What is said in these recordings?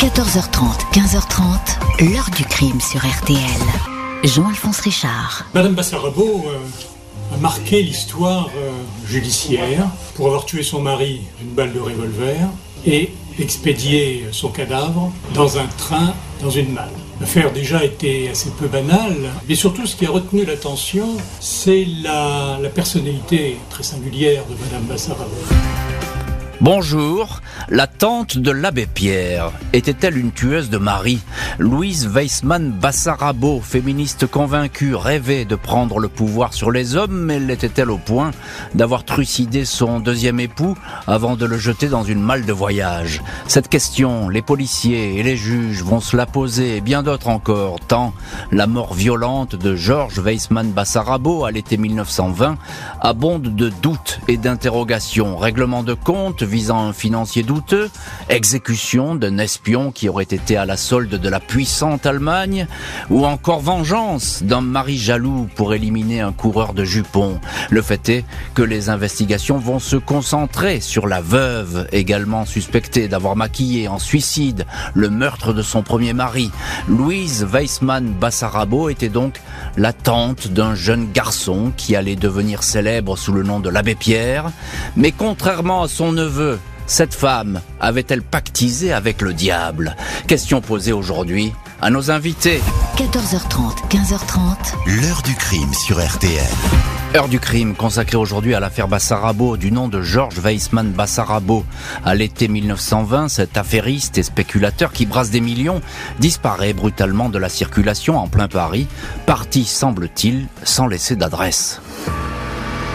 14h30, 15h30, l'heure du crime sur RTL. Jean-Alphonse Richard. Madame Bassarabo euh, a marqué l'histoire euh, judiciaire pour avoir tué son mari d'une balle de revolver et expédié son cadavre dans un train, dans une malle. L'affaire déjà était assez peu banale, mais surtout ce qui a retenu l'attention, c'est la, personnalité très singulière de Madame Bassarabo. Bonjour, la tante de l'abbé Pierre était-elle une tueuse de mari Louise Weissmann Bassarabo, féministe convaincue, rêvait de prendre le pouvoir sur les hommes, mais l'était-elle au point d'avoir trucidé son deuxième époux avant de le jeter dans une malle de voyage? Cette question, les policiers et les juges vont se la poser, et bien d'autres encore, tant la mort violente de Georges Weissmann Bassarabo à l'été 1920 abonde de doutes et d'interrogations, règlement de compte, visant un financier douteux, exécution d'un espion qui aurait été à la solde de la puissante Allemagne, ou encore vengeance d'un mari jaloux pour éliminer un coureur de jupons. Le fait est que les investigations vont se concentrer sur la veuve, également suspectée d'avoir maquillé en suicide le meurtre de son premier mari. Louise Weissmann Bassarabo était donc la tante d'un jeune garçon qui allait devenir célèbre sous le nom de l'abbé Pierre, mais contrairement à son neveu, cette femme avait-elle pactisé avec le diable? Question posée aujourd'hui à nos invités. 14h30, 15h30. L'heure du crime sur RTL. Heure du crime consacrée aujourd'hui à l'affaire Bassarabo du nom de Georges Weissmann Bassarabo. À l'été 1920, cet affairiste et spéculateur qui brasse des millions disparaît brutalement de la circulation en plein Paris, parti semble-t-il sans laisser d'adresse.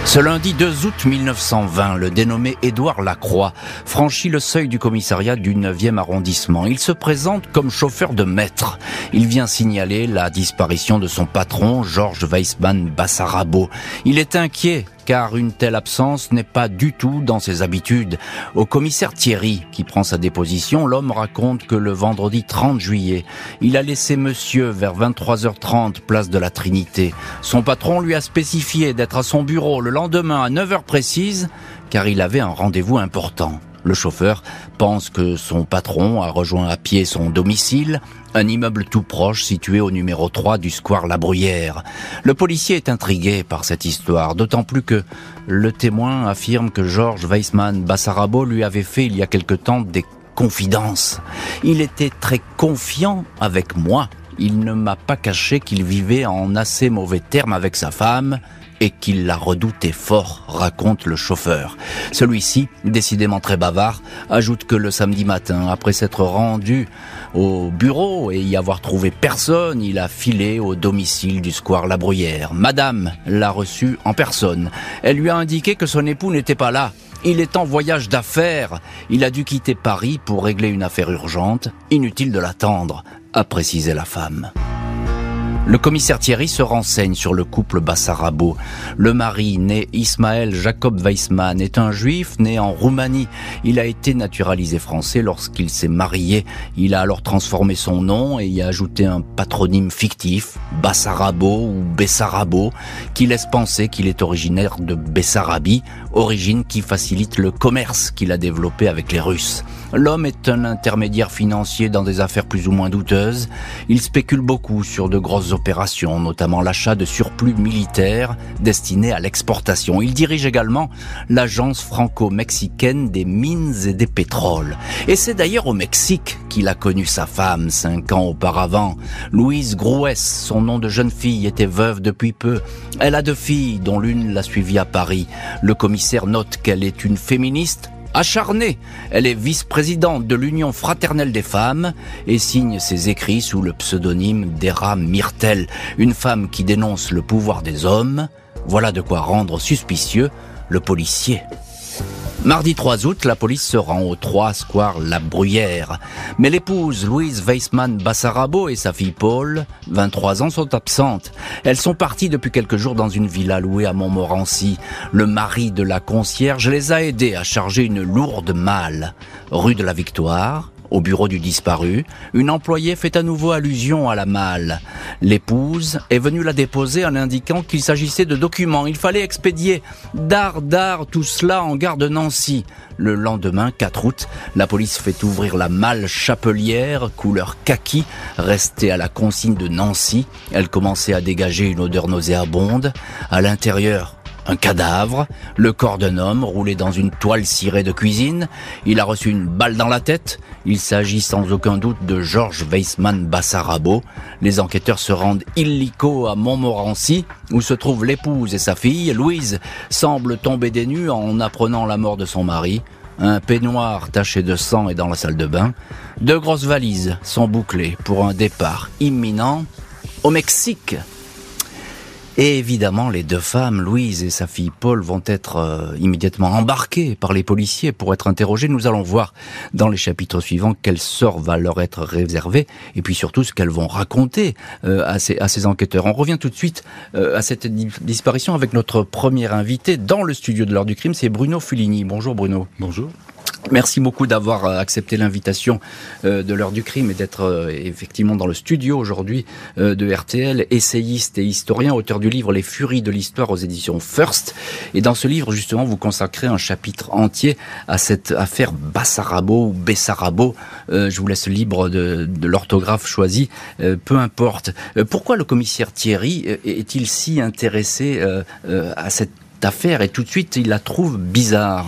Ce lundi 2 août 1920, le dénommé Édouard Lacroix franchit le seuil du commissariat du 9e arrondissement. Il se présente comme chauffeur de maître. Il vient signaler la disparition de son patron, Georges Weissmann Bassarabo. Il est inquiet car une telle absence n'est pas du tout dans ses habitudes. Au commissaire Thierry, qui prend sa déposition, l'homme raconte que le vendredi 30 juillet, il a laissé monsieur vers 23h30 place de la Trinité. Son patron lui a spécifié d'être à son bureau le lendemain à 9h précise, car il avait un rendez-vous important. Le chauffeur pense que son patron a rejoint à pied son domicile, un immeuble tout proche situé au numéro 3 du square La Bruyère. Le policier est intrigué par cette histoire, d'autant plus que le témoin affirme que Georges Weissmann Bassarabo lui avait fait il y a quelque temps des confidences. Il était très confiant avec moi. Il ne m'a pas caché qu'il vivait en assez mauvais termes avec sa femme et qu'il la redoutait fort, raconte le chauffeur. Celui-ci, décidément très bavard, ajoute que le samedi matin, après s'être rendu au bureau et y avoir trouvé personne, il a filé au domicile du square La Bruyère. Madame l'a reçu en personne. Elle lui a indiqué que son époux n'était pas là. Il est en voyage d'affaires. Il a dû quitter Paris pour régler une affaire urgente. Inutile de l'attendre, a précisé la femme. Le commissaire Thierry se renseigne sur le couple Bassarabo. Le mari, né Ismaël Jacob Weissmann, est un juif né en Roumanie. Il a été naturalisé français lorsqu'il s'est marié. Il a alors transformé son nom et y a ajouté un patronyme fictif, Bassarabo ou Bessarabo, qui laisse penser qu'il est originaire de Bessarabie, origine qui facilite le commerce qu'il a développé avec les Russes. L'homme est un intermédiaire financier dans des affaires plus ou moins douteuses. Il spécule beaucoup sur de grosses opérations, notamment l'achat de surplus militaires destinés à l'exportation. Il dirige également l'agence franco-mexicaine des mines et des pétroles. Et c'est d'ailleurs au Mexique qu'il a connu sa femme cinq ans auparavant. Louise Grouès, son nom de jeune fille, était veuve depuis peu. Elle a deux filles, dont l'une l'a suivie à Paris. Le note qu'elle est une féministe acharnée. Elle est vice-présidente de l'Union fraternelle des femmes et signe ses écrits sous le pseudonyme d'Era Myrtel, une femme qui dénonce le pouvoir des hommes. Voilà de quoi rendre suspicieux le policier. Mardi 3 août, la police se rend au 3 Square La Bruyère. Mais l'épouse Louise Weissmann Bassarabo et sa fille Paul, 23 ans, sont absentes. Elles sont parties depuis quelques jours dans une villa louée à Montmorency. Le mari de la concierge les a aidées à charger une lourde malle. Rue de la Victoire, Au bureau du disparu, une employée fait à nouveau allusion à la malle. L'épouse est venue la déposer en indiquant qu'il s'agissait de documents. Il fallait expédier d'art d'art tout cela en gare de Nancy. Le lendemain, 4 août, la police fait ouvrir la malle chapelière, couleur kaki, restée à la consigne de Nancy. Elle commençait à dégager une odeur nauséabonde. À l'intérieur, un cadavre, le corps d'un homme roulé dans une toile cirée de cuisine. Il a reçu une balle dans la tête. Il s'agit sans aucun doute de Georges Weissmann Bassarabo. Les enquêteurs se rendent illico à Montmorency, où se trouvent l'épouse et sa fille. Louise semble tomber des nues en apprenant la mort de son mari. Un peignoir taché de sang est dans la salle de bain. Deux grosses valises sont bouclées pour un départ imminent au Mexique. Et évidemment, les deux femmes, Louise et sa fille Paul, vont être euh, immédiatement embarquées par les policiers pour être interrogées. Nous allons voir dans les chapitres suivants quel sort va leur être réservé et puis surtout ce qu'elles vont raconter euh, à, ces, enquêteurs. On revient tout de suite euh, à cette disparition avec notre premier invité dans le studio de l'heure du crime, c'est Bruno Fulini. Bonjour Bruno. Bonjour. Merci beaucoup d'avoir euh, accepté l'invitation euh, de l'heure du crime et d'être euh, effectivement dans le studio aujourd'hui de RTL, essayiste et historien, auteur du livre Les Furies de l'histoire aux éditions First. Et dans ce livre, justement, vous consacrez un chapitre entier à cette affaire Bassarabo ou Bessarabo. Je vous laisse libre de, de l'orthographe choisie, peu importe. Pourquoi le commissaire Thierry est-il si intéressé à cette affaire? Et tout de suite il la trouve bizarre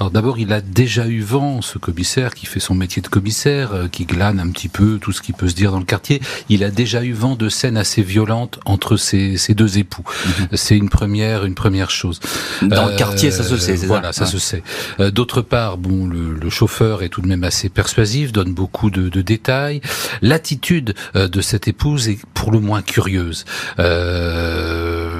alors d'abord, il a déjà eu vent, ce commissaire qui fait son métier de commissaire, euh, qui glane un petit peu tout ce qui peut se dire dans le quartier. Il a déjà eu vent de scènes assez violentes entre ces, ces deux époux. Mhm. C'est une première, une première chose. Dans le quartier, ça se sait. Voilà, ça, se sait. Euh, d'autre part, bon, le, le, chauffeur est tout de même assez persuasif, donne beaucoup de, de détails. L'attitude euh, de cette épouse est pour le moins curieuse. Euh,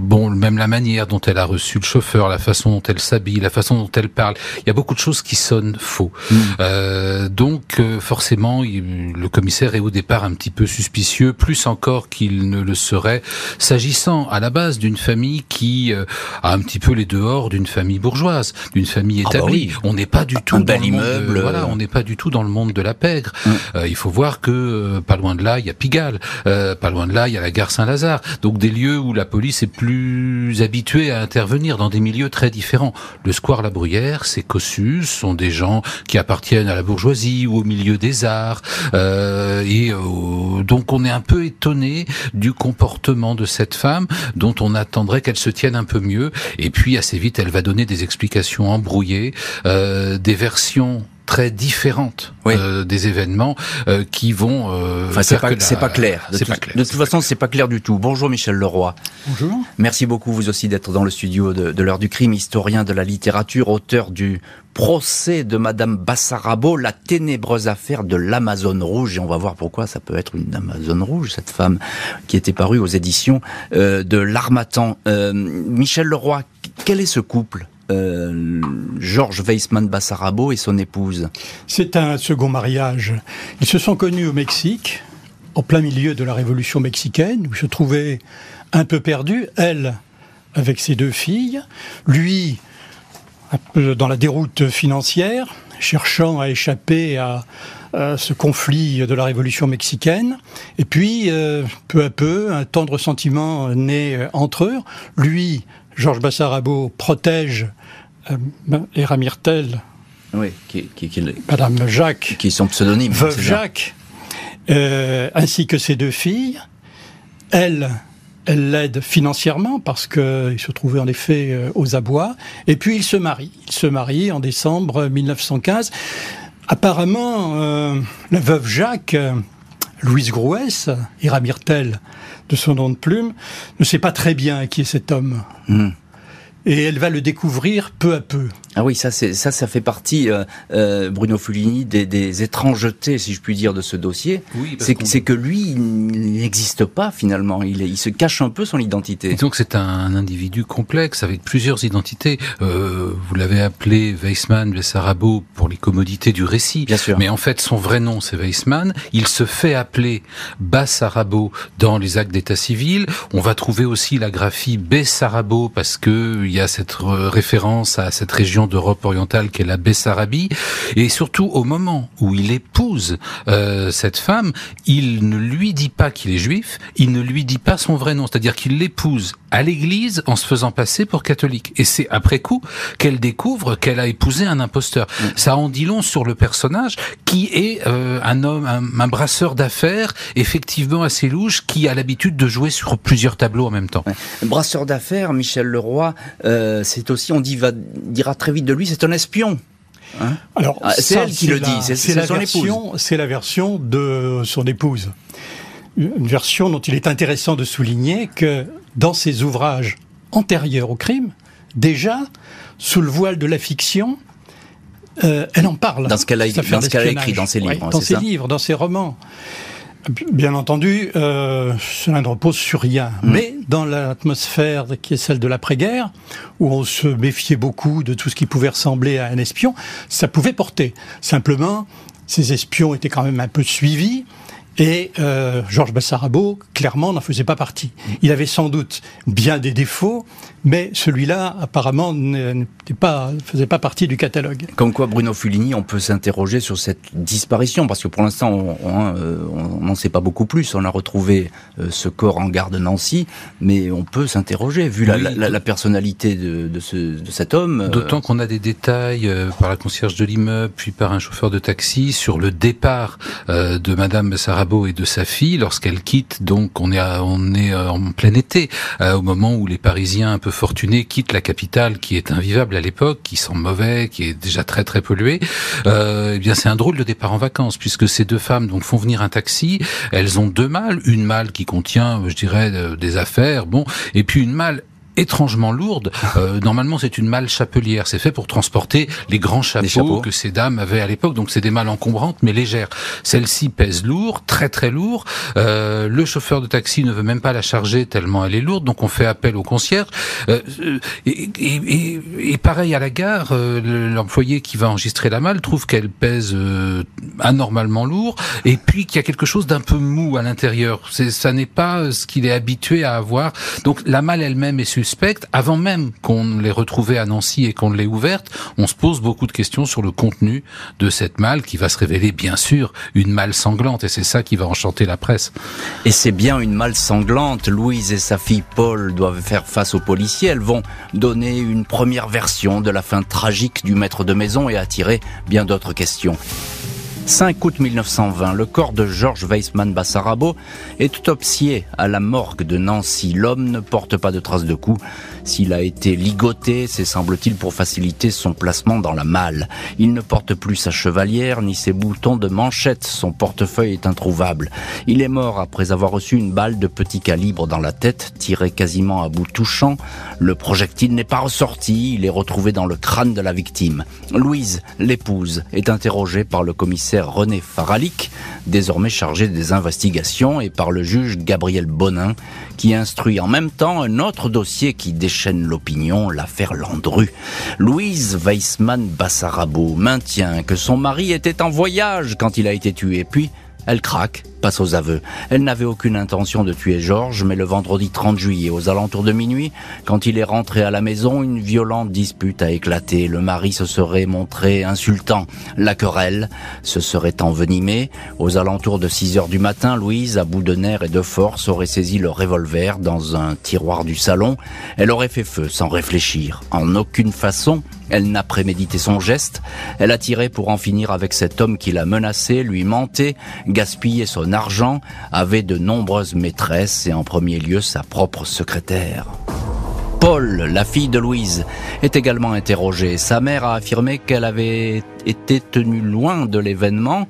bon, même la manière dont elle a reçu le chauffeur, la façon dont elle s'habille, la façon dont elle parle, il y a beaucoup de choses qui sonnent faux. Mm. Euh, donc euh, forcément, le commissaire est au départ un petit peu suspicieux, plus encore qu'il ne le serait, s'agissant à la base d'une famille qui euh, a un petit peu les dehors d'une famille bourgeoise, d'une famille ah bah établie. On n'est pas du tout un dans immeuble. Monde, voilà, on n'est pas du tout dans le monde de la pègre. Mm. Euh, il faut voir que pas loin de là, il y a Pigalle, pas loin de là, il y a la gare Saint-Lazare. Donc des lieux où la police est plus habitués à intervenir dans des milieux très différents. Le square La Bruyère, ses cossus sont des gens qui appartiennent à la bourgeoisie ou au milieu des arts. Euh, et euh, donc on est un peu étonné du comportement de cette femme dont on attendrait qu'elle se tienne un peu mieux. Et puis assez vite, elle va donner des explications embrouillées, euh, des versions très différentes oui. euh, des événements euh, qui vont. Euh, enfin, c'est pas, la... pas, clair. De, tout, pas clair. de toute façon, c'est pas clair du tout. Bonjour Michel Leroy. Bonjour. Merci beaucoup vous aussi d'être dans le studio de, de l'heure du crime, historien de la littérature, auteur du procès de Madame Bassarabo, la ténébreuse affaire de l'Amazone rouge. Et on va voir pourquoi ça peut être une Amazone rouge, cette femme qui était parue aux éditions euh, de l'Armatan. Euh, Michel Leroy, quel est ce couple? Euh, Georges Weissmann Bassarabo et son épouse. C'est un second mariage. Ils se sont connus au Mexique, en plein milieu de la révolution mexicaine, où se trouvait un peu perdu, elle avec ses deux filles, lui dans la déroute financière, cherchant à échapper à, à ce conflit de la révolution mexicaine. Et puis, euh, peu à peu, un tendre sentiment naît entre eux. Lui, Georges Bassarabo, protège euh, Era Myrtel, oui, qui, qui, qui, Madame Jacques, qui est son pseudonyme, veuve Jacques, euh, ainsi que ses deux filles. Elle, elle l'aide financièrement parce qu'il se trouvait en effet euh, aux abois. Et puis il se marie. Il se marie en décembre 1915. Apparemment, euh, la veuve Jacques, Louise Grouès, Ira Myrtel, de son nom de plume, ne sait pas très bien qui est cet homme. Mmh. Et elle va le découvrir peu à peu. Ah oui, ça, c'est, ça, ça fait partie, euh, euh, Bruno Fulini, des, des, étrangetés, si je puis dire, de ce dossier. Oui, c'est, que, c'est que lui, il n'existe pas finalement. Il, il se cache un peu son identité. Et donc c'est un individu complexe avec plusieurs identités. Euh, vous l'avez appelé Weissmann Bessarabo pour les commodités du récit. Bien sûr. Mais en fait, son vrai nom, c'est Weissmann. Il se fait appeler Bassarabo dans les actes d'état civil. On va trouver aussi la graphie Bessarabo parce que il y a cette référence à cette région d'Europe orientale qu'est la Bessarabie. Et surtout, au moment où il épouse euh, cette femme, il ne lui dit pas qu'il est juif, il ne lui dit pas son vrai nom, c'est-à-dire qu'il l'épouse à l'église en se faisant passer pour catholique. Et c'est après coup qu'elle découvre qu'elle a épousé un imposteur. Mm. Ça en dit long sur le personnage qui est euh, un homme, un, brasseur d'affaires, effectivement assez louche, qui a l'habitude de jouer sur plusieurs tableaux en même temps. Brasseur d'affaires, Michel Leroy, euh, c'est aussi, on dit, va, dira très vite de lui, c'est un espion. Hein Alors, ah, c'est elle qui le dit, c'est la version, c'est la version de son épouse. Une version dont il est intéressant de souligner que dans ses ouvrages antérieurs au crime, déjà, sous le voile de la fiction, euh, elle en parle. Dans ce qu'elle a, écrit dans ses livres. dans ses livres, dans ses romans. Bien entendu, euh, cela ne repose sur rien. Mm. Mais dans l'atmosphère qui est celle de l'après-guerre, où on se méfiait beaucoup de tout ce qui pouvait ressembler à un espion, ça pouvait porter. Simplement, ces espions étaient quand même un peu suivis. Et euh, Georges Bassarabo, clairement, n'en faisait pas partie. Il avait sans doute bien des défauts, mais celui-là, apparemment, ne pas, faisait pas partie du catalogue. Comme quoi, Bruno Fulini, on peut s'interroger sur cette disparition, parce que pour l'instant, on euh, n'en sait pas beaucoup plus. On a retrouvé euh, ce corps en gare de Nancy, mais on peut s'interroger, vu la, la, personnalité de, de, ce, de, cet homme. D'autant qu'on a des détails par la concierge de l'immeuble, puis par un chauffeur de taxi, sur le départ de Madame Bassarabo et de sa fille lorsqu'elle quitte. Donc on est on est euh, en plein été, euh, au moment où les Parisiens un peu fortunés quittent la capitale qui est invivable à l'époque, qui sent mauvais, qui est déjà très très polluée. Euh, eh bien c'est un drôle de départ en vacances puisque ces deux femmes donc font venir un taxi. Elles ont deux malles, une malle qui contient, je dirais, des affaires, bon, et puis une malle étrangement lourde. Euh, normalement, c'est une malle chapelière. C'est fait pour transporter les grands chapeaux, que ces dames avaient à l'époque. Donc, c'est des malles encombrantes mais légères. Celle-ci pèse lourd, très très lourd. Euh, le chauffeur de taxi ne veut même pas la charger tellement elle est lourde. Donc, on fait appel au concierge. Euh, et, et, et, pareil à la gare, euh, l'employé qui va enregistrer la malle trouve qu'elle pèse euh, anormalement lourd. Et puis qu'il y a quelque chose d'un peu mou à l'intérieur. Ça n'est pas ce qu'il est habitué à avoir. Donc, la malle elle-même est avant même qu'on l'ait retrouvée à Nancy et qu'on l'ait ouverte, on se pose beaucoup de questions sur le contenu de cette malle qui va se révéler bien sûr une malle sanglante et c'est ça qui va enchanter la presse. Et c'est bien une malle sanglante. Louise et sa fille Paul doivent faire face aux policiers. Elles vont donner une première version de la fin tragique du maître de maison et attirer bien d'autres questions. 5 août 1920, le corps de Georges Weissmann Bassarabo est autopsié à la morgue de Nancy. L'homme ne porte pas de traces de coups. S'il a été ligoté, c'est semble-t-il pour faciliter son placement dans la malle. Il ne porte plus sa chevalière ni ses boutons de manchette. Son portefeuille est introuvable. Il est mort après avoir reçu une balle de petit calibre dans la tête, tirée quasiment à bout touchant. Le projectile n'est pas ressorti. Il est retrouvé dans le crâne de la victime. Louise, l'épouse, est interrogée par le commissaire René Faralic, désormais chargé des investigations, et par le juge Gabriel Bonin, qui instruit en même temps un autre dossier qui déchaîne l'opinion, l'affaire Landru. Louise Weissmann Bassarabo maintient que son mari était en voyage quand il a été tué, puis elle craque aux aveux. Elle n'avait aucune intention de tuer Georges, mais le vendredi 30 juillet, aux alentours de minuit, quand il est rentré à la maison, une violente dispute a éclaté. Le mari se serait montré insultant. La querelle se serait envenimée. Aux alentours de 6 heures du matin, Louise, à bout de nerfs et de force, aurait saisi le revolver dans un tiroir du salon. Elle aurait fait feu sans réfléchir. En aucune façon, elle n'a prémédité son geste. Elle a tiré pour en finir avec cet homme qui l'a menacé, lui mentait, gaspillé son argent avait de nombreuses maîtresses et en premier lieu sa propre secrétaire. Paul, la fille de Louise, est également interrogée. Sa mère a affirmé qu'elle avait été tenue loin de l'événement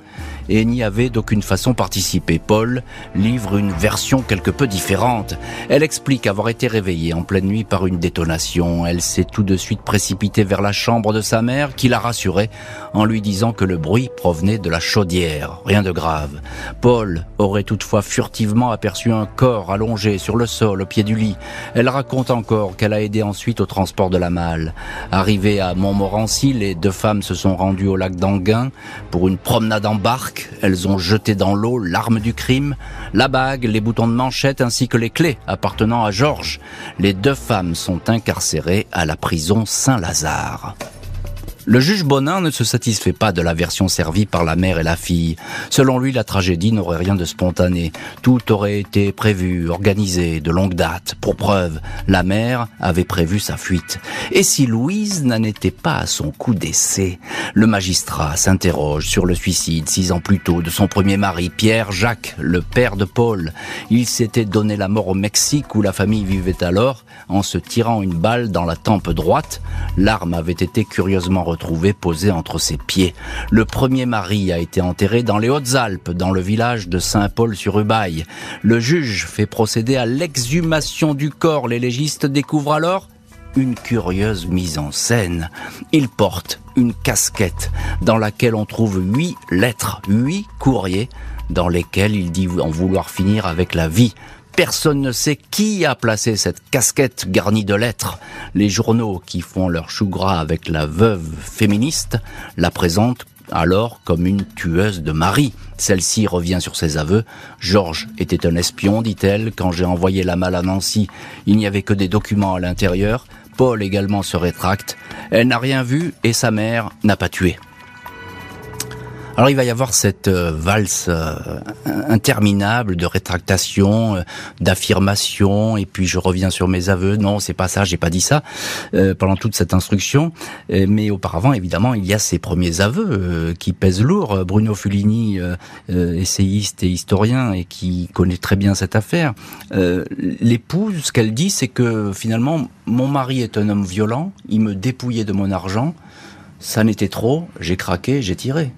et n'y avait d'aucune façon participé. Paul livre une version quelque peu différente. Elle explique avoir été réveillée en pleine nuit par une détonation. Elle s'est tout de suite précipitée vers la chambre de sa mère qui l'a rassurée en lui disant que le bruit provenait de la chaudière. Rien de grave. Paul aurait toutefois furtivement aperçu un corps allongé sur le sol au pied du lit. Elle raconte encore qu'elle a aidé ensuite au transport de la malle. Arrivée à Montmorency, les deux femmes se sont rendues au lac d'Anguin pour une promenade en barque elles ont jeté dans l'eau l'arme du crime, la bague, les boutons de manchette ainsi que les clés appartenant à Georges. Les deux femmes sont incarcérées à la prison Saint-Lazare. Le juge Bonin ne se satisfait pas de la version servie par la mère et la fille. Selon lui, la tragédie n'aurait rien de spontané. Tout aurait été prévu, organisé, de longue date. Pour preuve, la mère avait prévu sa fuite. Et si Louise n'en était pas à son coup d'essai? Le magistrat s'interroge sur le suicide six ans plus tôt de son premier mari, Pierre Jacques, le père de Paul. Il s'était donné la mort au Mexique où la famille vivait alors en se tirant une balle dans la tempe droite. L'arme avait été curieusement retrouvé posé entre ses pieds. Le premier mari a été enterré dans les Hautes-Alpes, dans le village de Saint-Paul-sur-Ubaye. Le juge fait procéder à l'exhumation du corps. Les légistes découvrent alors une curieuse mise en scène. Il porte une casquette dans laquelle on trouve huit lettres, huit courriers dans lesquels il dit en vouloir finir avec la vie. Personne ne sait qui a placé cette casquette garnie de lettres. Les journaux qui font leur chou gras avec la veuve féministe la présentent alors comme une tueuse de mari. Celle-ci revient sur ses aveux. Georges était un espion, dit-elle, quand j'ai envoyé la malle à Nancy. Il n'y avait que des documents à l'intérieur. Paul également se rétracte. Elle n'a rien vu et sa mère n'a pas tué. Alors il va y avoir cette euh, valse euh, interminable de rétractation, euh, d'affirmation, et puis je reviens sur mes aveux. Non, c'est pas ça, j'ai pas dit ça pendant toute cette instruction. mais auparavant, évidemment, il y a ces premiers aveux qui pèsent lourd. Bruno Fulini, essayiste et historien, et qui connaît très bien cette affaire, l'épouse, ce qu'elle dit, c'est que finalement, mon mari est un homme violent. Il me dépouillait de mon argent. Ça n'était trop. J'ai craqué, j'ai tiré.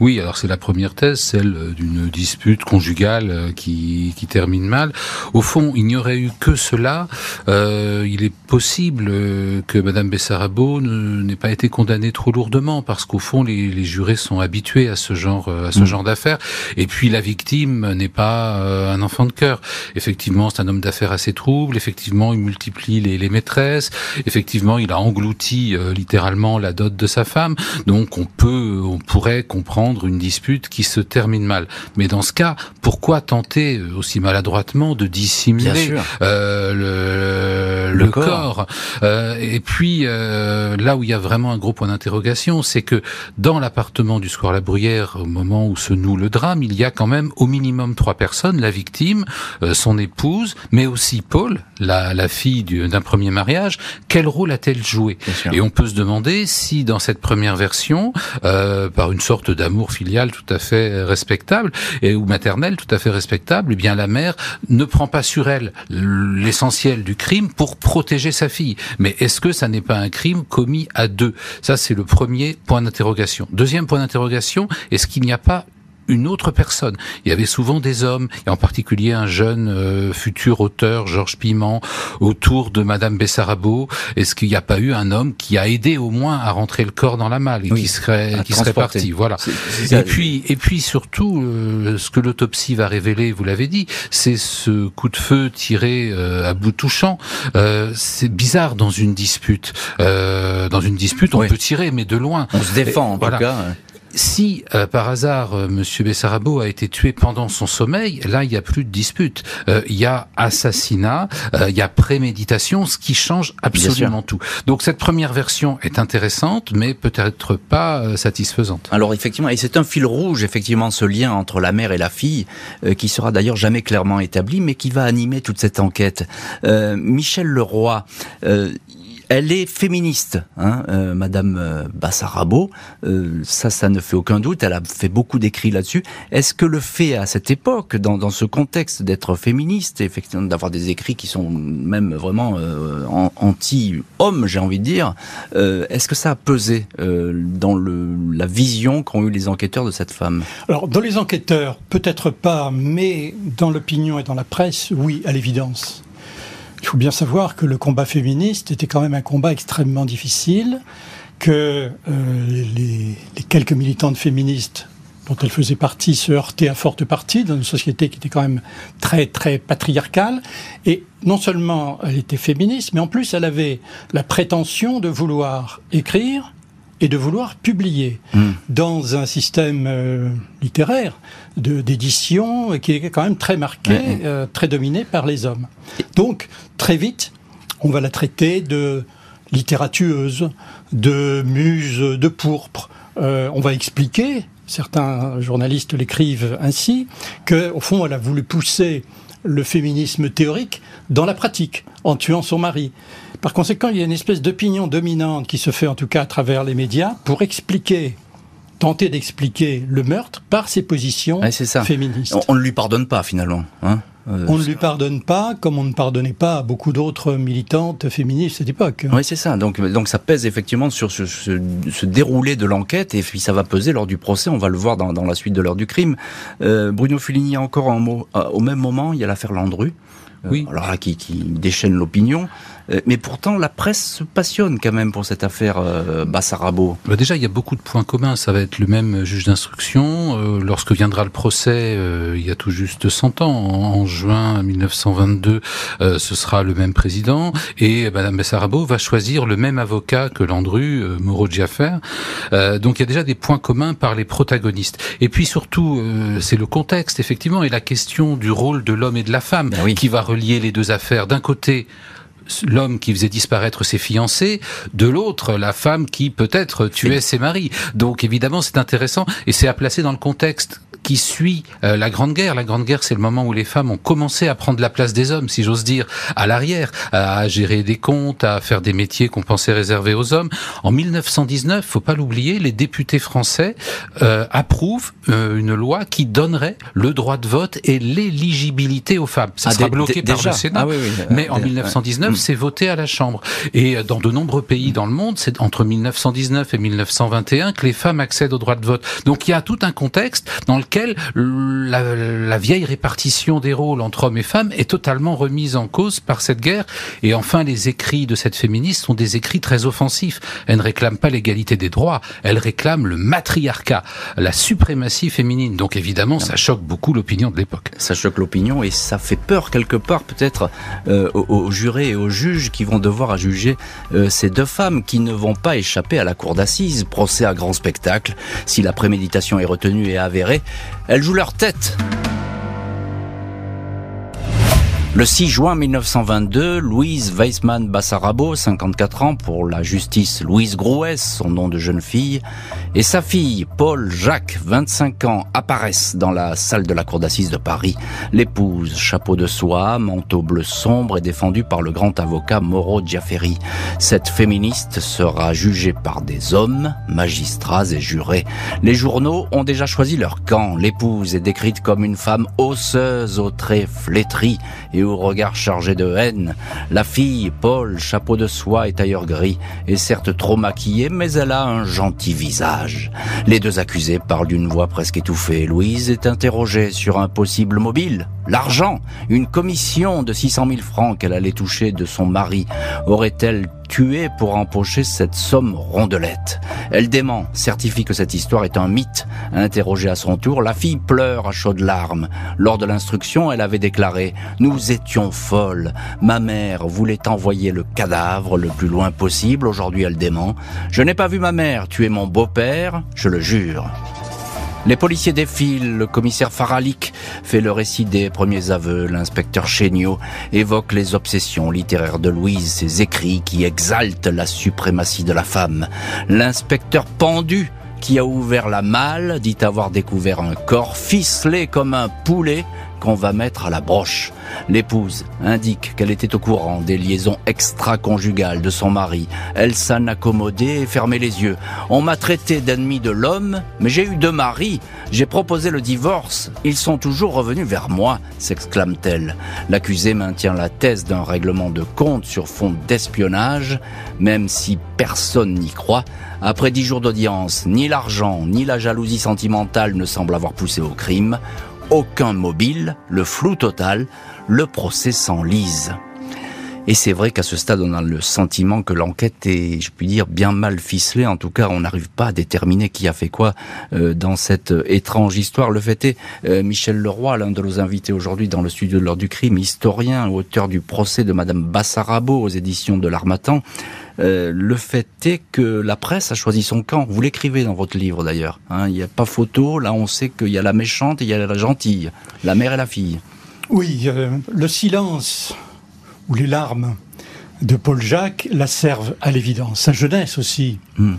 Oui, alors c'est la première thèse, celle euh, d'une dispute conjugale euh, qui, qui, termine mal. Au fond, il n'y aurait eu que cela. Euh, il est possible euh, que Madame Bessarabo n'ait pas été condamnée trop lourdement parce qu'au fond, les, les, jurés sont habitués à ce genre, à ce mm. genre d'affaires. Et puis la victime n'est pas un enfant de cœur. Effectivement, c'est un homme d'affaires assez trouble. Effectivement, il multiplie les, les maîtresses. Effectivement, il a englouti littéralement la dot de sa femme. Donc on peut, on pourrait comprendre une dispute qui se termine mal. Mais dans ce cas, pourquoi tenter euh, aussi maladroitement de dissimuler euh, le, le, corps, euh, Et puis euh, là où il y a vraiment un gros point d'interrogation, c'est que dans l'appartement du Square La Bruyère, au moment où se noue le drame, il y a quand même au minimum trois personnes la victime, son épouse, mais aussi Paul, la, la fille d'un premier mariage. Quel rôle a-t-elle joué? Et on peut se demander si dans cette première version, par une sorte d'amour amour filial tout à fait respectable et ou maternel tout à fait respectable, eh bien la mère ne prend pas sur elle l'essentiel du crime pour protéger sa fille. Mais est-ce que ça n'est pas un crime commis à deux? Ça c'est le premier point d'interrogation. Deuxième point d'interrogation, est-ce qu'il n'y a pas une autre personne. Il y avait souvent des hommes, et en particulier un jeune euh, futur auteur, Georges Piment, autour de Madame Bessarabo. Est-ce qu'il n'y a pas eu un homme qui a aidé au moins à rentrer le corps dans la malle et qui serait qui serait parti Voilà. et puis et puis surtout, euh, ce que l'autopsie va révéler, vous l'avez dit, c'est ce coup de feu tiré euh, à bout touchant. c'est bizarre dans une dispute. dans une dispute, on peut tirer, mais de loin. On se défend en tout cas si euh, par hasard euh, Monsieur Bessarabo a été tué pendant son sommeil, là il n'y a plus de dispute. Euh, il y a assassinat, il y a préméditation, ce qui change absolument tout. Donc cette première version est intéressante, mais peut-être pas satisfaisante. Alors effectivement, et c'est un fil rouge effectivement ce lien entre la mère et la fille, qui sera d'ailleurs jamais clairement établi, mais qui va animer toute cette enquête. Michel Leroy elle est féministe, hein, euh, Madame euh, Bassarabo. Euh, ça, ça ne fait aucun doute. Elle a fait beaucoup d'écrits là-dessus. Est-ce que le fait à cette époque, dans, ce contexte d'être féministe, effectivement, d'avoir des écrits qui sont même vraiment anti-hommes, j'ai envie de dire, est-ce que ça a pesé dans la vision qu'ont eu les enquêteurs de cette femme? Alors, dans les enquêteurs, peut-être pas, mais dans l'opinion et dans la presse, oui, à l'évidence. Il faut bien savoir que le combat féministe était quand même un combat extrêmement difficile, que euh, les, quelques militantes féministes dont elle faisait partie se heurtaient à forte partie dans une société qui était quand même très très patriarcale. Et non seulement elle était féministe, mais en plus elle avait la prétention de vouloir écrire et de vouloir publier hmm. dans un système euh, littéraire d'édition qui est quand même très marqué, euh, très dominé par les hommes. Donc très vite, on va la traiter de littératueuse, de muse de pourpre. Euh, on va expliquer, certains journalistes l'écrivent ainsi, qu'au fond, elle a voulu pousser le féminisme théorique dans la pratique, en tuant son mari. Par conséquent, il y a une espèce d'opinion dominante qui se fait en tout cas à travers les médias pour expliquer tenter d'expliquer le meurtre par ses positions féministes. On ne lui pardonne pas finalement. Hein euh, on ne lui pardonne pas, comme on ne pardonnait pas à beaucoup d'autres militantes féministes à cette époque. Oui, c'est ça. Donc, donc ça pèse effectivement sur ce, déroulé de l'enquête, et puis ça va peser lors du procès. On va le voir dans, la suite de l'heure du crime. Euh, Bruno Fuligny, encore un mot. Euh, au même moment, il y a l'affaire Landru. Oui. alors là, qui, qui déchaîne l'opinion. Euh, mais pourtant, la presse se passionne quand même pour cette affaire euh, Bassarabo. Bah déjà, il y a beaucoup de points communs. Ça va être le même juge d'instruction. Euh, lorsque viendra le procès, il y a tout juste 100 ans, en, juin 1922, ce sera le même président. Et Madame Bassarabo va choisir le même avocat que Landru, Moreau Giaffer. donc il y a déjà des points communs par les protagonistes. Et puis surtout, c'est le contexte, effectivement, et la question du rôle de l'homme et de la femme ben qui va relier les deux affaires. D'un côté, l'homme qui faisait disparaître ses fiancés, de l'autre la femme qui peut-être tuait ses maris. Donc évidemment c'est intéressant et c'est à placer dans le contexte qui suit euh, la Grande Guerre. La Grande Guerre, c'est le moment où les femmes ont commencé à prendre la place des hommes, si j'ose dire, à l'arrière, à gérer des comptes, à faire des métiers qu'on pensait réservés aux hommes. En 1919, faut pas l'oublier, les députés français euh, approuvent euh, une loi qui donnerait le droit de vote et l'éligibilité aux femmes. Ça ah, sera bloqué par le Sénat, ah mais en 1919, c'est voté à la Chambre. Et dans de nombreux pays dans le monde, c'est entre 1919 et 1921 que les femmes accèdent au droit de vote. Donc il y a tout un contexte dans lequel la, vieille répartition des rôles entre hommes et femmes est totalement remise en cause par cette guerre. Et enfin, les écrits de cette féministe sont des écrits très offensifs. Elle ne réclame pas l'égalité des droits, elle réclame le matriarcat, la suprématie féminine. Donc évidemment, ça choque beaucoup l'opinion de l'époque. Ça choque l'opinion et ça fait peur quelque part peut-être euh, aux, jurés et aux juges qui vont devoir juger euh, ces deux femmes qui ne vont pas échapper à la cour d'assises. Procès à grand spectacle. Si la préméditation est retenue et avérée, elles jouent leur tête. Le 6 juin 1922, Louise Weissmann Bassarabo, 54 ans pour la justice, Louise Grouès, son nom de jeune fille, et sa fille, Paul Jacques, 25 ans, apparaissent dans la salle de la cour d'assises de Paris. L'épouse, chapeau de soie, manteau bleu sombre, est défendue par le grand avocat Moreau Giaferi. Cette féministe sera jugée par des hommes, magistrats et jurés. Les journaux ont déjà choisi leur camp. L'épouse est décrite comme une femme osseuse aux traits flétris au regard chargé de haine. La fille, Paul, chapeau de soie et tailleur gris, est certes trop maquillée, mais elle a un gentil visage. Les deux accusés parlent d'une voix presque étouffée. Louise est interrogée sur un possible mobile. L'argent, une commission de 600 000 francs qu'elle allait toucher de son mari, aurait-elle tué pour empocher cette somme rondelette. Elle dément, certifie que cette histoire est un mythe. Interrogée à son tour, la fille pleure à chaudes larmes. Lors de l'instruction, elle avait déclaré « Nous étions folles. Ma mère voulait envoyer le cadavre le plus loin possible. Aujourd'hui, elle dément. Je n'ai pas vu ma mère tuer mon beau-père, je le jure. » Les policiers défilent, le commissaire Faralik fait le récit des premiers aveux, l'inspecteur Chéniaud évoque les obsessions littéraires de Louise, ses écrits qui exaltent la suprématie de la femme. L'inspecteur Pendu qui a ouvert la malle dit avoir découvert un corps ficelé comme un poulet qu'on va mettre à la broche. L'épouse indique qu'elle était au courant des liaisons extra-conjugales de son mari. Elle s'en accommodait et fermait les yeux. On m'a traité d'ennemi de l'homme, mais j'ai eu deux maris. J'ai proposé le divorce. Ils sont toujours revenus vers moi, s'exclame-t-elle. L'accusé maintient la thèse d'un règlement de compte sur fond d'espionnage, même si personne n'y croit. Après dix jours d'audience, ni l'argent, ni la jalousie sentimentale ne semblent avoir poussé au crime aucun mobile, le flou total, le procès s'enlise. Et c'est vrai qu'à ce stade, on a le sentiment que l'enquête est, je puis dire, bien mal ficelée. En tout cas, on n'arrive pas à déterminer qui a fait quoi euh, dans cette étrange histoire. Le fait est, euh, Michel Leroy, l'un de nos invités aujourd'hui dans le studio de l'heure du crime, historien, auteur du procès de Madame Bassarabo aux éditions de l'Armatan, euh, le fait est que la presse a choisi son camp. Vous l'écrivez dans votre livre d'ailleurs. Hein. Il n'y a pas photo. Là, on sait qu'il y a la méchante et il y a la gentille, la mère et la fille. Oui, le silence ou les larmes de Paul Jacques la servent à l'évidence. Sa jeunesse aussi. Hmm.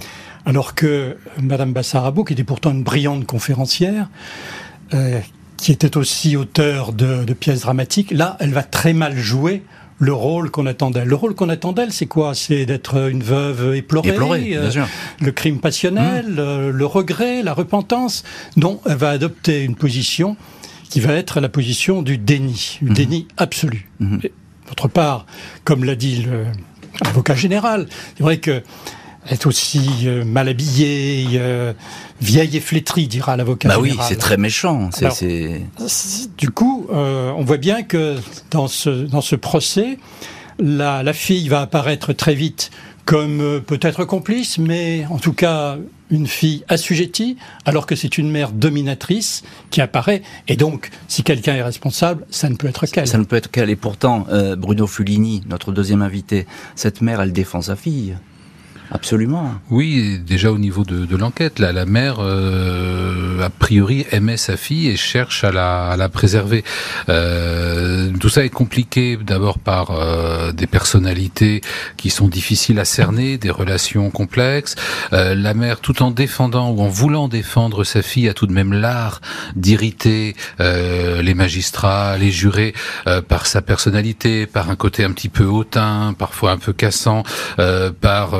Alors que Madame Bassarabo, qui était pourtant une brillante conférencière, euh, qui était aussi auteur de, de, pièces dramatiques, là, elle va très mal jouer le rôle qu'on attend d'elle. Le rôle qu'on attend d'elle, c'est quoi? C'est d'être une veuve éplorée, euh, le crime passionnel, mmh. euh, le regret, la repentance. Non, elle va adopter une position qui va être la position du déni, du mmh. déni absolu. Mmh. D'autre part, comme l'a dit l'avocat général, c'est vrai que est aussi euh, mal habillée, euh, vieille et flétrie, dira l'avocat. Bah oui, c'est très méchant. du coup, euh, on voit bien que dans ce, dans ce procès, la, la fille va apparaître très vite comme peut-être complice, mais en tout cas une fille assujettie, alors que c'est une mère dominatrice qui apparaît. Et donc, si quelqu'un est responsable, ça ne peut être qu'elle. Ça ne peut être qu'elle. Et pourtant, Bruno Fulini, notre deuxième invité, cette mère, elle défend sa fille. Absolument. Oui, déjà au niveau de, l'enquête, la mère, euh, a priori, aimait sa fille et cherche à la, à préserver. Euh, tout ça est compliqué d'abord par euh, des personnalités qui sont difficiles à cerner, des relations complexes. Euh, la mère, tout en défendant ou en voulant défendre sa fille, a tout de même l'art d'irriter les magistrats, les jurés, par sa personnalité, par un côté un petit peu hautain, parfois un peu cassant, par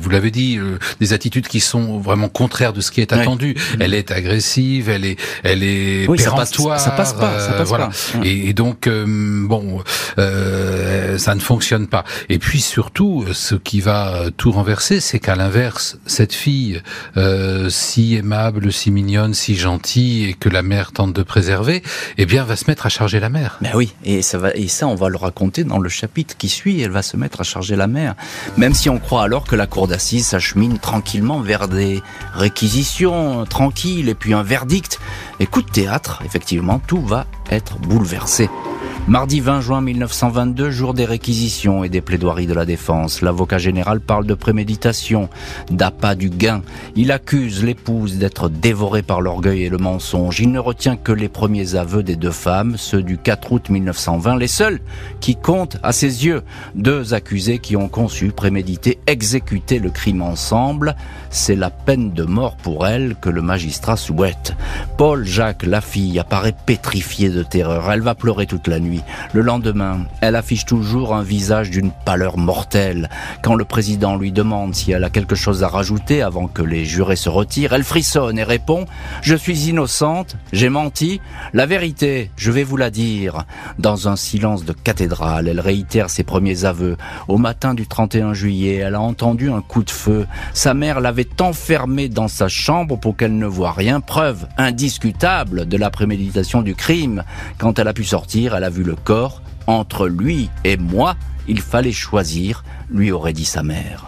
vous l'avez dit, euh, des attitudes qui sont vraiment contraires de ce qui est attendu. Elle est agressive, elle est, elle est péremptoire. Ça passe, pas, ça passe voilà. pas. Et, donc euh, bon, ça ne fonctionne pas. Et puis surtout, ce qui va tout renverser, c'est qu'à l'inverse, cette fille si aimable, si mignonne, si gentille, et que la mère tente de préserver, eh bien, va se mettre à charger la mère. Ben oui, et ça va, et ça, on va le raconter dans le chapitre qui suit. Elle va se mettre à charger la mère, même si on croit alors que la cour d'assises s'achemine tranquillement vers des réquisitions tranquilles et puis un verdict. Et coup de théâtre, effectivement, tout va être bouleversé. Mardi 20 juin 1922, jour des réquisitions et des plaidoiries de la défense. L'avocat général parle de préméditation, d'appât du gain. Il accuse l'épouse d'être dévorée par l'orgueil et le mensonge. Il ne retient que les premiers aveux des deux femmes, ceux du 4 août 1920, les seuls qui comptent à ses yeux. Deux accusés qui ont conçu, prémédité, exécuté le crime ensemble. C'est la peine de mort pour elle que le magistrat souhaite. Paul Jacques, la fille, apparaît pétrifiée de terreur. Elle va pleurer toute la nuit. Le lendemain, elle affiche toujours un visage d'une pâleur mortelle. Quand le président lui demande si elle a quelque chose à rajouter avant que les jurés se retirent, elle frissonne et répond ⁇ Je suis innocente, j'ai menti, la vérité, je vais vous la dire ⁇ Dans un silence de cathédrale, elle réitère ses premiers aveux. Au matin du 31 juillet, elle a entendu un coup de feu. Sa mère l'avait enfermée dans sa chambre pour qu'elle ne voie rien, preuve indiscutable de la préméditation du crime. Quand elle a pu sortir, elle a vu le corps, entre lui et moi, il fallait choisir, lui aurait dit sa mère.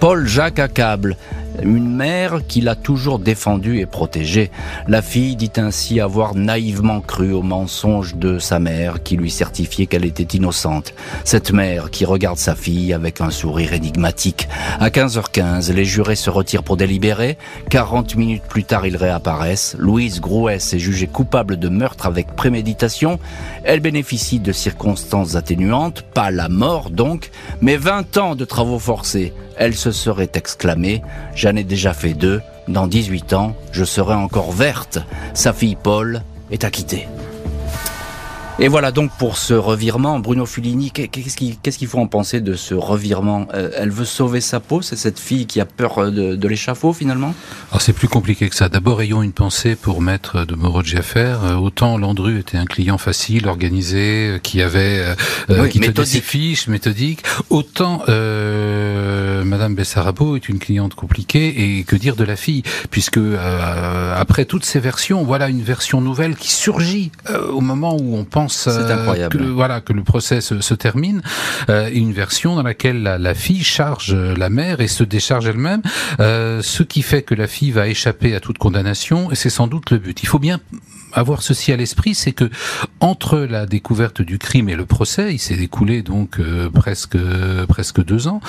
Paul Jacques accable une mère qui l'a toujours défendue et protégée. La fille dit ainsi avoir naïvement cru au mensonge de sa mère qui lui certifiait qu'elle était innocente. Cette mère qui regarde sa fille avec un sourire énigmatique. À 15h15, les jurés se retirent pour délibérer. 40 minutes plus tard, ils réapparaissent. Louise Grouès est jugée coupable de meurtre avec préméditation. Elle bénéficie de circonstances atténuantes, pas la mort donc, mais 20 ans de travaux forcés. Elle se serait exclamée J'en ai déjà fait deux. Dans 18 ans, je serai encore verte. Sa fille Paul est acquittée. Et voilà donc pour ce revirement, Bruno Fulini, qu'est-ce qu'il faut en penser de ce revirement? Euh, Elle veut sauver sa peau, c'est cette fille qui a peur euh, de, de l'échafaud finalement? Alors c'est plus compliqué que ça. D'abord ayons une pensée pour Maître de Moreau de euh, Autant Landru était un client facile, organisé, qui avait qui tenait ses fiches, méthodique. Autant euh, Madame Bessarabo est une cliente compliquée et que dire de la fille, puisque après toutes ces versions, voilà une version nouvelle qui surgit au moment où on pense euh, que, voilà, que le procès se, termine. Euh, une version dans laquelle la, fille charge la mère et se décharge elle-même, euh, ce qui fait que la fille va échapper à toute condamnation, et c'est sans doute le but. Il faut bien avoir ceci à l'esprit, c'est que entre la découverte du crime et le procès, il s'est écoulé donc presque presque deux ans.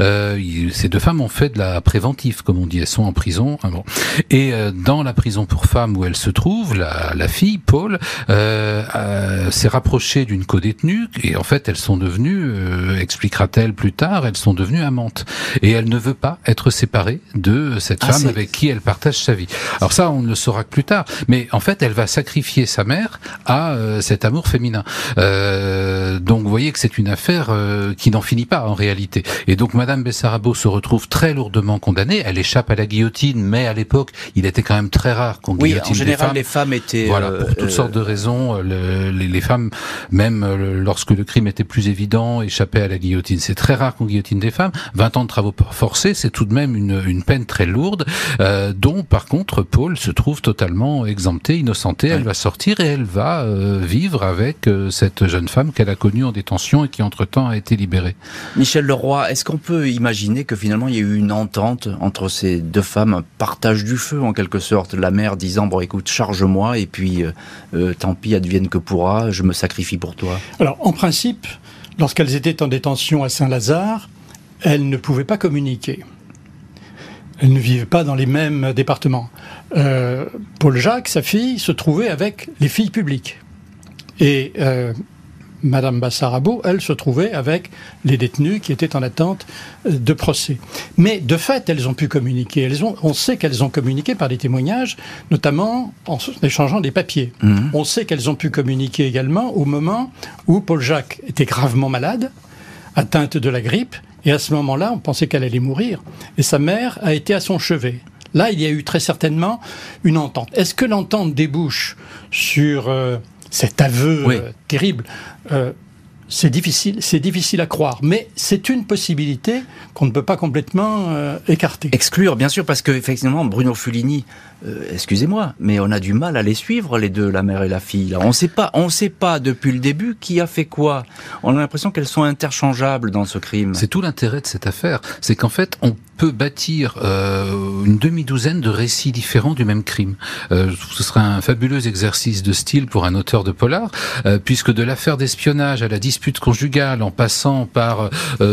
Euh, ces deux femmes ont fait de la préventive, comme on dit, elles sont en prison. Ah bon. Et dans la prison pour femmes où elle se trouve, la, la fille Paul euh, s'est rapprochée d'une co-détenue et en fait elles sont devenues, euh, expliquera-t-elle plus tard, elles sont devenues amantes et elle ne veut pas être séparée de cette Ah, femme avec qui elle partage sa vie. Alors ça, on ne le saura que plus tard, mais en fait, elle va sacrifier sa mère à euh, cet amour féminin. Euh, donc, vous voyez que c'est une affaire euh, qui n'en finit pas en réalité. Et donc, Madame Bessarabo se retrouve très lourdement condamnée. Elle échappe à la guillotine, mais à l'époque, il était quand même très rare qu'on Oui, guillotine en général, des femmes. les femmes étaient. Voilà, euh, pour toutes euh, sortes de raisons, le- les, les femmes, même lorsque le crime était plus évident, échappaient à la guillotine. C'est très rare qu'on guillotine des femmes. 20 ans de travaux forcés, c'est tout de même une, une peine très lourde, euh, dont par contre Paul se trouve totalement exempté, Elle va sortir et elle va euh, vivre avec euh, cette jeune femme qu'elle a connue en détention et qui entre-temps a été libérée. Michel Leroy, est-ce qu'on peut imaginer que finalement il y a eu une entente entre ces deux femmes, un partage du feu en quelque sorte, la mère disant bon écoute charge-moi et puis euh, tant pis advienne que pourra, je me sacrifie pour toi. Alors, en principe, lorsqu'elles étaient en détention à Saint-Lazare, elles ne pouvaient pas communiquer. Elles ne vivaient pas dans les mêmes départements. Euh, Paul Jacques, sa fille, se trouvait avec les filles publiques. Et euh, Madame Bassarabo, elle, se trouvait avec les détenus qui étaient en attente de procès. Mais de fait, elles ont pu communiquer. Elles ont, on sait qu'elles ont communiqué par des témoignages, notamment en échangeant des papiers. Mhm. On sait qu'elles ont pu communiquer également au moment où Paul Jacques était gravement malade, atteinte de la grippe, et à ce moment-là, on pensait qu'elle allait mourir, et sa mère a été à son chevet. Là, il y a eu très certainement une entente. Est-ce que l'entente débouche sur euh, cet aveu Oui. euh, terrible Euh, c'est difficile, c'est difficile à croire, mais c'est une possibilité qu'on ne peut pas complètement euh, écarter. Exclure bien sûr parce que effectivement Bruno Fulini, euh, excusez-moi, mais on a du mal à les suivre les deux, la mère et la fille. Là. On sait pas, on sait pas depuis le début qui a fait quoi. On a l'impression qu'elles sont interchangeables dans ce crime. C'est tout l'intérêt de cette affaire, c'est qu'en fait, on peut bâtir euh, une demi-douzaine de récits différents du même crime. Euh, ce serait un fabuleux exercice de style pour un auteur de polar, puisque de l'affaire d'espionnage à la dispute conjugale, en passant par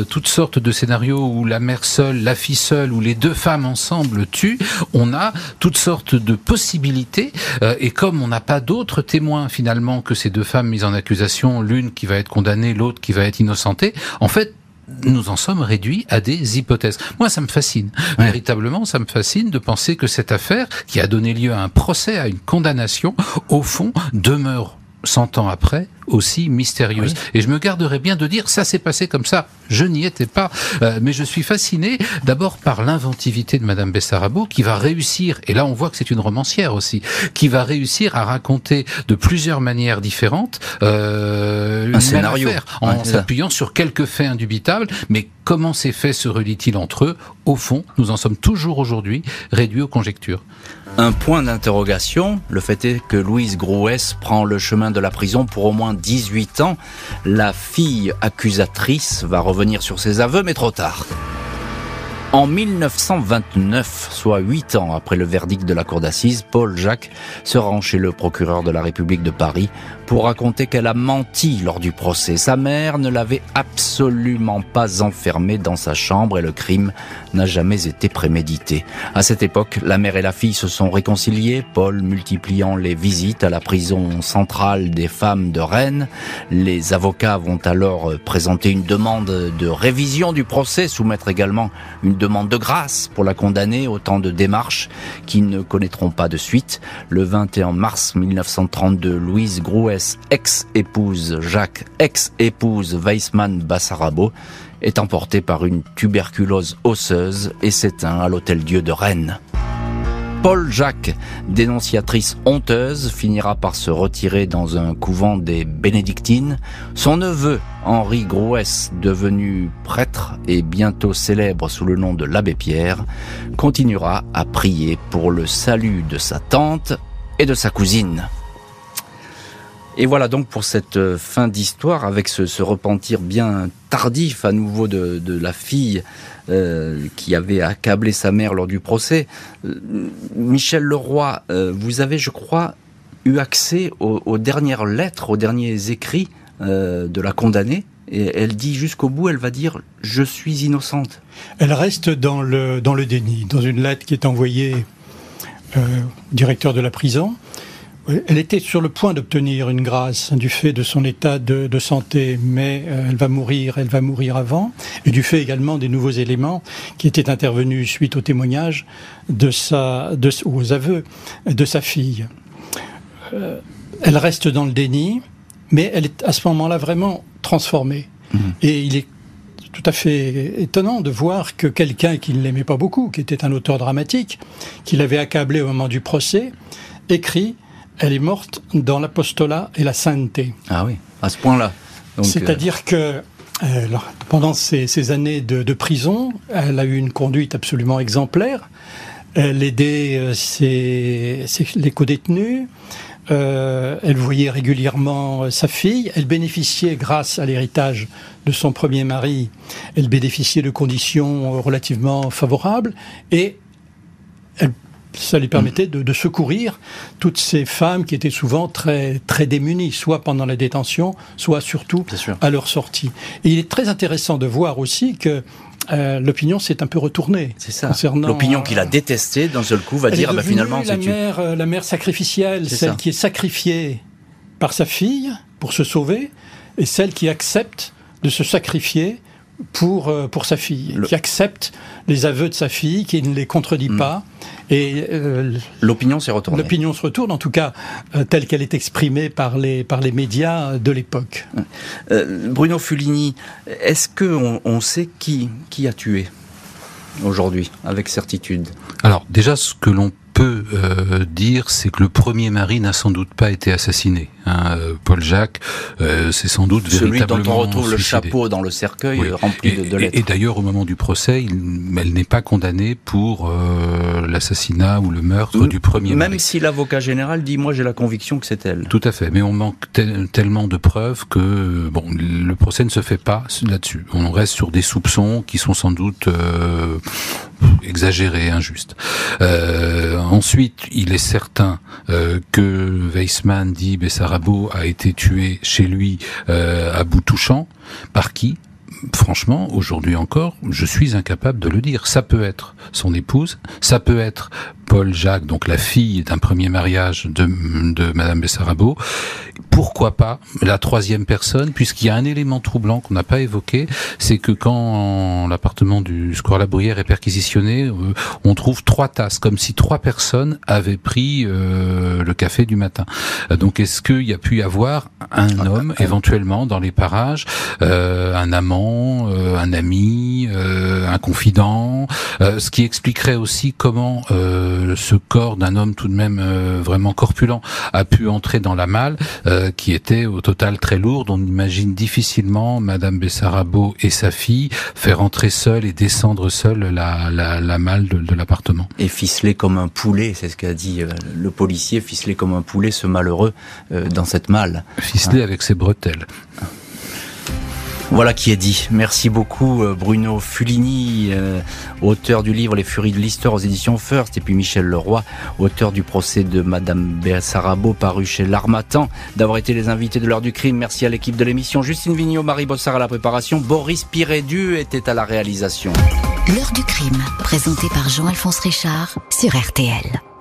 toutes sortes de scénarios où la mère seule, la fille seule, ou les deux femmes ensemble tuent, on a toutes sortes de possibilités. euh, et comme on n'a pas d'autres témoins finalement que ces deux femmes mises en accusation, l'une qui va être condamnée, l'autre qui va être innocentée, en fait, nous en sommes réduits à des hypothèses. Moi, ça me fascine. Ouais. Véritablement, ça me fascine de penser que cette affaire, qui a donné lieu à un procès, à une condamnation, au fond, demeure, cent ans après, aussi mystérieuse. Et je me garderai bien de dire, ça s'est passé comme ça. Je n'y étais pas. Euh, mais je suis fasciné, d'abord, par l'inventivité de Madame Bessarabo, qui va réussir, et là on voit que c'est une romancière aussi, qui va réussir à raconter de plusieurs manières différentes euh, une même scénario. affaire, en Ouais, s'appuyant sur quelques faits indubitables, mais comment ces faits se relient-ils entre eux? Au fond, nous en sommes toujours aujourd'hui réduits aux conjectures. Un point d'interrogation, le fait est que Louise Grouès prend le chemin de la prison pour au moins 18 ans. La fille accusatrice va revenir sur ses aveux, mais trop tard. En 1929, soit 8 ans après le verdict de la cour d'assises, Paul Jacques se rend chez le procureur de la République de Paris pour raconter qu'elle a menti lors du procès. Sa mère ne l'avait absolument pas enfermée dans sa chambre et le crime n'a jamais été prémédité. À cette époque, la mère et la fille se sont réconciliées, Paul multipliant les visites à la prison centrale des femmes de Rennes. Les avocats vont alors présenter une demande de révision du procès, soumettre également une demande de grâce pour la condamnée, autant de démarches qui ne connaîtront pas de suite. Le 21 mars 1932, Louise Grouès, ex-épouse Jacques, ex-épouse Weissmann Bassarabo, est emportée par une tuberculose osseuse et s'éteint à l'Hôtel Dieu de Rennes. Paul Jacques, dénonciatrice honteuse, finira par se retirer dans un couvent des bénédictines. Son neveu, Henri Grouès, devenu prêtre et bientôt célèbre sous le nom de l'abbé Pierre, continuera à prier pour le salut de sa tante et de sa cousine. Et voilà donc pour cette euh, fin d'histoire avec ce, repentir bien tardif à nouveau de, la fille euh, qui avait accablé sa mère lors du procès. Euh, Michel Leroy, vous avez, je crois, eu accès aux, dernières lettres, aux derniers écrits de la condamnée. Et elle dit jusqu'au bout, elle va dire je suis innocente. Elle reste dans le, dans le déni, dans une lettre qui est envoyée au directeur de la prison, Elle était sur le point d'obtenir une grâce du fait de son état de, santé, mais euh, elle va mourir, elle va mourir avant, et du fait également des nouveaux éléments qui étaient intervenus suite au témoignage de sa, de, aux aveux de sa fille. Euh, elle reste dans le déni, mais elle est à ce moment-là vraiment transformée. Mmh. Et il est tout à fait étonnant de voir que quelqu'un qui ne l'aimait pas beaucoup, qui était un auteur dramatique, qui l'avait accablé au moment du procès, écrit elle est morte dans l'apostolat et la sainteté. Ah oui, à ce point-là. C'est-à-dire que euh, pendant ces, années de, prison, elle a eu une conduite absolument exemplaire. Elle aidait euh, ses, les co-détenus. Euh, elle voyait régulièrement sa fille. Elle bénéficiait, grâce à l'héritage de son premier mari, elle bénéficiait de conditions relativement favorables. Et ça lui permettait de, secourir toutes ces femmes qui étaient souvent très, très démunies, soit pendant la détention, soit surtout à leur sortie. Et il est très intéressant de voir aussi que euh, l'opinion s'est un peu retournée. C'est ça. L'opinion qu'il a détestée, d'un seul coup, va dire ah finalement la mère, euh, la mère sacrificielle, celle qui est sacrifiée par sa fille pour se sauver, et celle qui accepte de se sacrifier pour, euh, pour sa fille, qui accepte les aveux de sa fille, qui ne les contredit mm. pas. Et euh, l'opinion s'est retournée. L'opinion se retourne, en tout cas euh, telle qu'elle est exprimée par les par les médias de l'époque. Bruno Fulini, est-ce que on, sait qui qui a tué aujourd'hui avec certitude? Alors déjà, ce que l'on peut dire, c'est que le premier mari n'a sans doute pas été assassiné. Hein, euh, Paul Jacques, euh, c'est sans doute Celui véritablement dont on retrouve le chapeau dans le cercueil euh, rempli de, lettres. Et, d'ailleurs, au moment du procès, elle n'est pas condamnée pour l'assassinat ou le meurtre du premier. Même si l'avocat général dit, moi j'ai la conviction que c'est elle. Tout à fait, mais on manque tellement de preuves que bon, le procès ne se fait pas là-dessus. On reste sur des soupçons qui sont sans doute exagérés, injustes. ensuite, il est certain que Weissmann dit, Bessara a été tué chez lui euh, à bout touchant. Par qui franchement, aujourd'hui encore, je suis incapable de le dire. Ça peut être son épouse, ça peut être Paul Jacques, donc la fille d'un premier mariage de, de Madame Bessarabo. Pourquoi pas la troisième personne, puisqu'il y a un élément troublant qu'on n'a pas évoqué, c'est que quand l'appartement du Square La Bruyère est perquisitionné, euh, on trouve trois tasses, comme si trois personnes avaient pris euh, le café du matin. Euh, donc est-ce qu'il y a pu y avoir un ah, homme, éventuellement, dans les parages, un amant, un ami, un confident, ce qui expliquerait aussi comment ce corps d'un homme tout de même euh, vraiment corpulent a pu entrer dans la malle, euh, qui était au total très lourde. On imagine difficilement Madame Bessarabo et sa fille faire entrer seule et descendre seule la, la, malle de, l'appartement. Et ficelé comme un poulet, c'est ce qu'a dit euh, le policier, ficelé comme un poulet, ce malheureux dans cette malle. Ficelé avec ses bretelles. Voilà qui est dit. Merci beaucoup euh, Bruno Fulini, euh, auteur du livre Les Furies de l'Histoire aux éditions First, et puis Michel Leroy, auteur du procès de Madame Béassarabo paru chez l'Armatan, d'avoir été les invités de l'heure du crime. Merci à l'équipe de l'émission. Justine Vignot, Marie Bossard à la préparation, Boris Pirédu était à la réalisation. L'heure du crime, présenté par Jean-Alphonse Richard sur RTL.